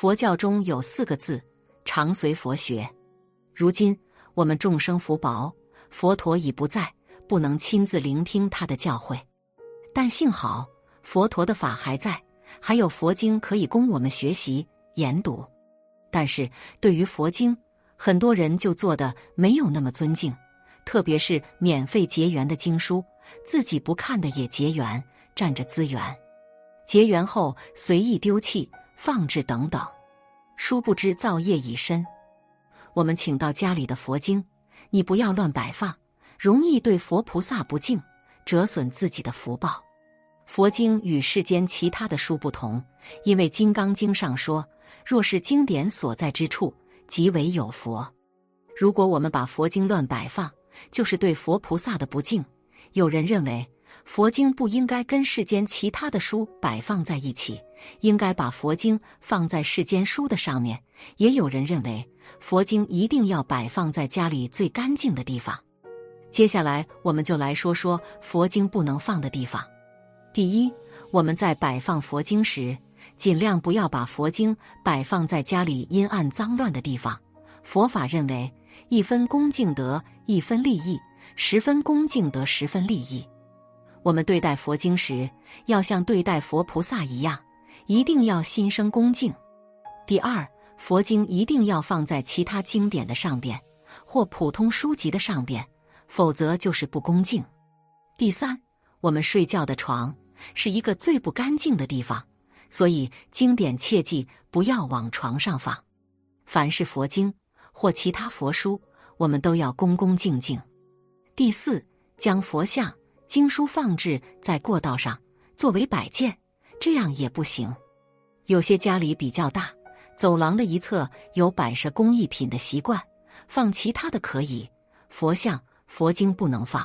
佛教中有四个字：常随佛学。如今我们众生福薄，佛陀已不在，不能亲自聆听他的教诲。但幸好佛陀的法还在，还有佛经可以供我们学习研读。但是对于佛经，很多人就做的没有那么尊敬，特别是免费结缘的经书，自己不看的也结缘，占着资源。结缘后随意丢弃、放置等等，殊不知造业已深。我们请到家里的佛经，你不要乱摆放，容易对佛菩萨不敬，折损自己的福报。佛经与世间其他的书不同，因为《金刚经》上说：“若是经典所在之处，即为有佛。”如果我们把佛经乱摆放，就是对佛菩萨的不敬。有人认为。佛经不应该跟世间其他的书摆放在一起，应该把佛经放在世间书的上面。也有人认为，佛经一定要摆放在家里最干净的地方。接下来，我们就来说说佛经不能放的地方。第一，我们在摆放佛经时，尽量不要把佛经摆放在家里阴暗脏乱的地方。佛法认为，一分恭敬得一分利益，十分恭敬得十分利益。我们对待佛经时，要像对待佛菩萨一样，一定要心生恭敬。第二，佛经一定要放在其他经典的上边，或普通书籍的上边，否则就是不恭敬。第三，我们睡觉的床是一个最不干净的地方，所以经典切记不要往床上放。凡是佛经或其他佛书，我们都要恭恭敬敬。第四，将佛像。经书放置在过道上作为摆件，这样也不行。有些家里比较大，走廊的一侧有摆设工艺品的习惯，放其他的可以，佛像、佛经不能放。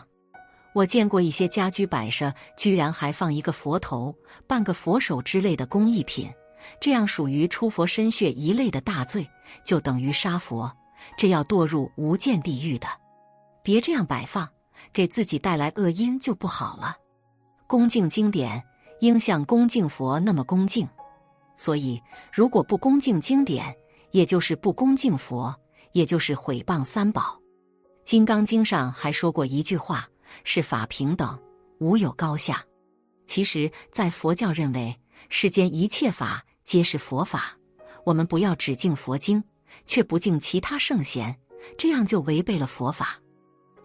我见过一些家居摆设，居然还放一个佛头、半个佛手之类的工艺品，这样属于出佛身血一类的大罪，就等于杀佛，这要堕入无间地狱的。别这样摆放。给自己带来恶因就不好了。恭敬经典，应像恭敬佛那么恭敬。所以，如果不恭敬经典，也就是不恭敬佛，也就是毁谤三宝。《金刚经》上还说过一句话：“是法平等，无有高下。”其实，在佛教认为，世间一切法皆是佛法。我们不要只敬佛经，却不敬其他圣贤，这样就违背了佛法。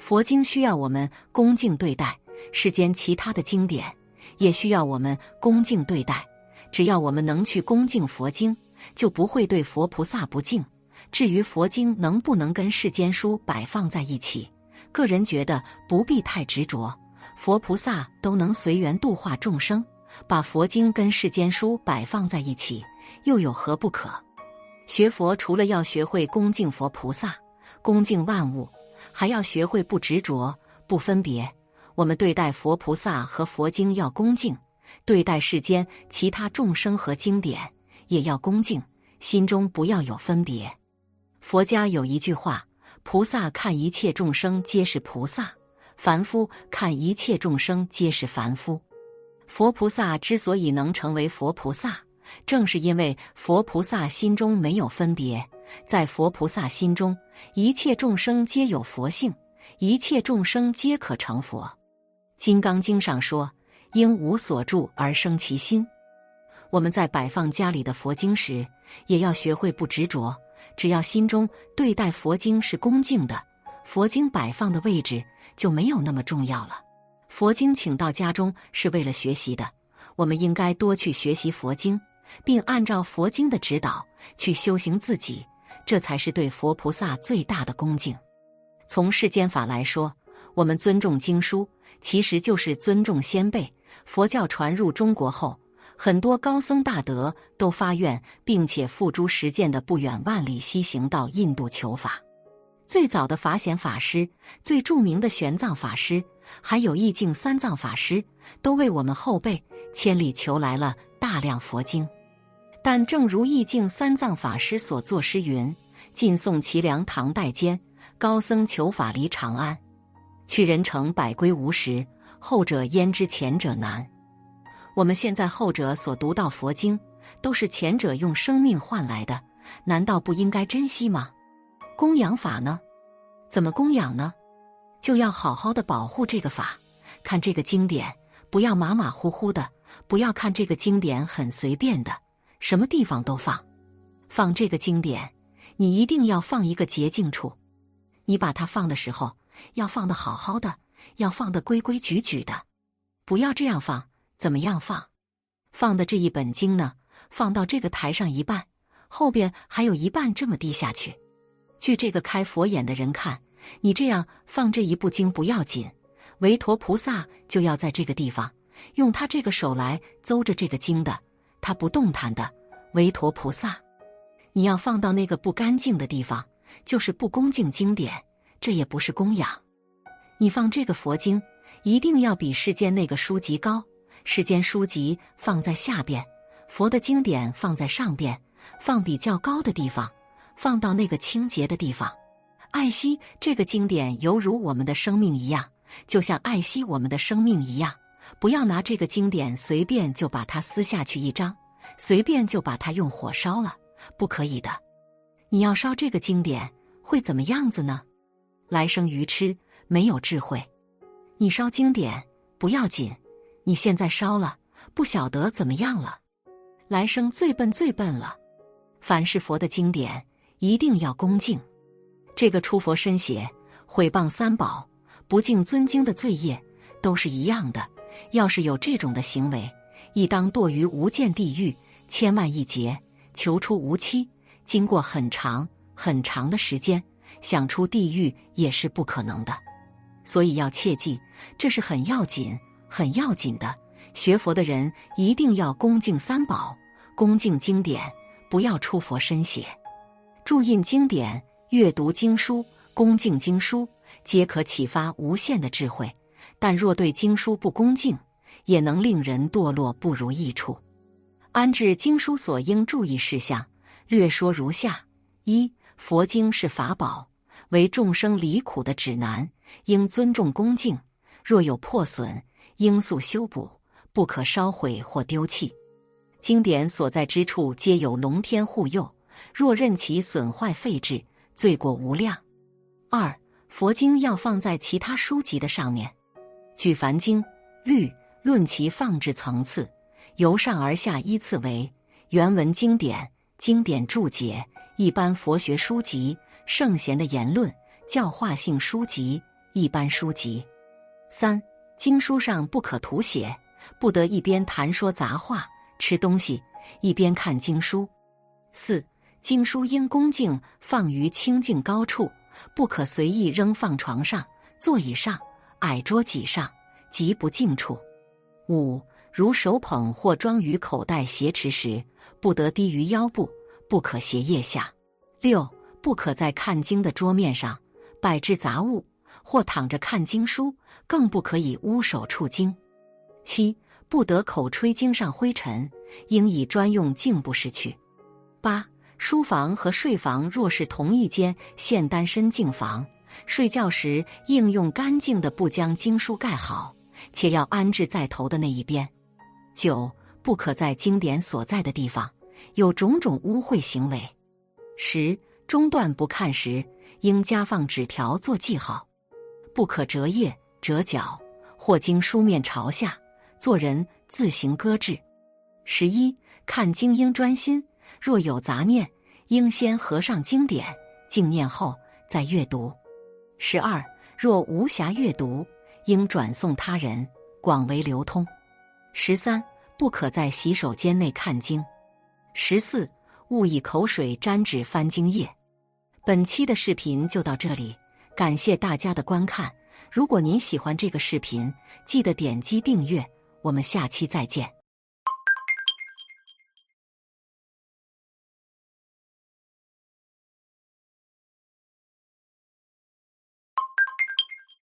佛经需要我们恭敬对待，世间其他的经典也需要我们恭敬对待。只要我们能去恭敬佛经，就不会对佛菩萨不敬。至于佛经能不能跟世间书摆放在一起，个人觉得不必太执着。佛菩萨都能随缘度化众生，把佛经跟世间书摆放在一起，又有何不可？学佛除了要学会恭敬佛菩萨，恭敬万物。还要学会不执着、不分别。我们对待佛菩萨和佛经要恭敬，对待世间其他众生和经典也要恭敬，心中不要有分别。佛家有一句话：“菩萨看一切众生皆是菩萨，凡夫看一切众生皆是凡夫。”佛菩萨之所以能成为佛菩萨，正是因为佛菩萨心中没有分别。在佛菩萨心中，一切众生皆有佛性，一切众生皆可成佛。《金刚经》上说：“应无所住而生其心。”我们在摆放家里的佛经时，也要学会不执着。只要心中对待佛经是恭敬的，佛经摆放的位置就没有那么重要了。佛经请到家中是为了学习的，我们应该多去学习佛经，并按照佛经的指导去修行自己。这才是对佛菩萨最大的恭敬。从世间法来说，我们尊重经书，其实就是尊重先辈。佛教传入中国后，很多高僧大德都发愿，并且付诸实践的，不远万里西行到印度求法。最早的法显法师、最著名的玄奘法师，还有义净三藏法师，都为我们后辈千里求来了大量佛经。但正如义净三藏法师所作诗云：“晋宋齐梁唐代间，高僧求法离长安。去人城百归无时，后者焉知前者难？”我们现在后者所读到佛经，都是前者用生命换来的，难道不应该珍惜吗？供养法呢？怎么供养呢？就要好好的保护这个法，看这个经典，不要马马虎虎的，不要看这个经典很随便的，什么地方都放。放这个经典，你一定要放一个洁净处。你把它放的时候，要放的好好的，要放的规规矩矩的，不要这样放。怎么样放？放的这一本经呢？放到这个台上一半，后边还有一半这么低下去。据这个开佛眼的人看。你这样放这一部经不要紧，韦陀菩萨就要在这个地方用他这个手来邹着这个经的，他不动弹的。韦陀菩萨，你要放到那个不干净的地方，就是不恭敬经典，这也不是供养。你放这个佛经，一定要比世间那个书籍高。世间书籍放在下边，佛的经典放在上边，放比较高的地方，放到那个清洁的地方。爱惜这个经典，犹如我们的生命一样，就像爱惜我们的生命一样。不要拿这个经典随便就把它撕下去一张，随便就把它用火烧了，不可以的。你要烧这个经典，会怎么样子呢？来生愚痴，没有智慧。你烧经典不要紧，你现在烧了，不晓得怎么样了。来生最笨最笨了。凡是佛的经典，一定要恭敬。这个出佛身血、毁谤三宝、不敬尊经的罪业，都是一样的。要是有这种的行为，亦当堕于无间地狱，千万亿劫，求出无期。经过很长很长的时间，想出地狱也是不可能的。所以要切记，这是很要紧、很要紧的。学佛的人一定要恭敬三宝，恭敬经典，不要出佛身血，注印经典。阅读经书，恭敬经书，皆可启发无限的智慧。但若对经书不恭敬，也能令人堕落不如意处。安置经书所应注意事项，略说如下：一、佛经是法宝，为众生离苦的指南，应尊重恭敬。若有破损，应速修补，不可烧毁或丢弃。经典所在之处，皆有龙天护佑，若任其损坏废置。罪过无量。二，佛经要放在其他书籍的上面。举凡经律，论其放置层次，由上而下依次为原文经典、经典注解、一般佛学书籍、圣贤的言论、教化性书籍、一般书籍。三，经书上不可涂写，不得一边谈说杂话、吃东西，一边看经书。四。经书应恭敬放于清净高处，不可随意扔放床上、座椅上、矮桌几上，极不净处。五如手捧或装于口袋挟持时，不得低于腰部，不可斜腋下。六不可在看经的桌面上摆置杂物，或躺着看经书，更不可以污手触经。七不得口吹经上灰尘，应以专用净布拭去。八。书房和睡房若是同一间现单身净房，睡觉时应用干净的布将经书盖好，且要安置在头的那一边。九不可在经典所在的地方有种种污秽行为。十中断不看时，应加放纸条做记号。不可折页、折角，或经书面朝下，做人自行搁置。十一看经应专心。若有杂念，应先合上经典，静念后再阅读。十二，若无暇阅读，应转送他人，广为流通。十三，不可在洗手间内看经。十四，勿以口水沾纸翻经页。本期的视频就到这里，感谢大家的观看。如果您喜欢这个视频，记得点击订阅。我们下期再见。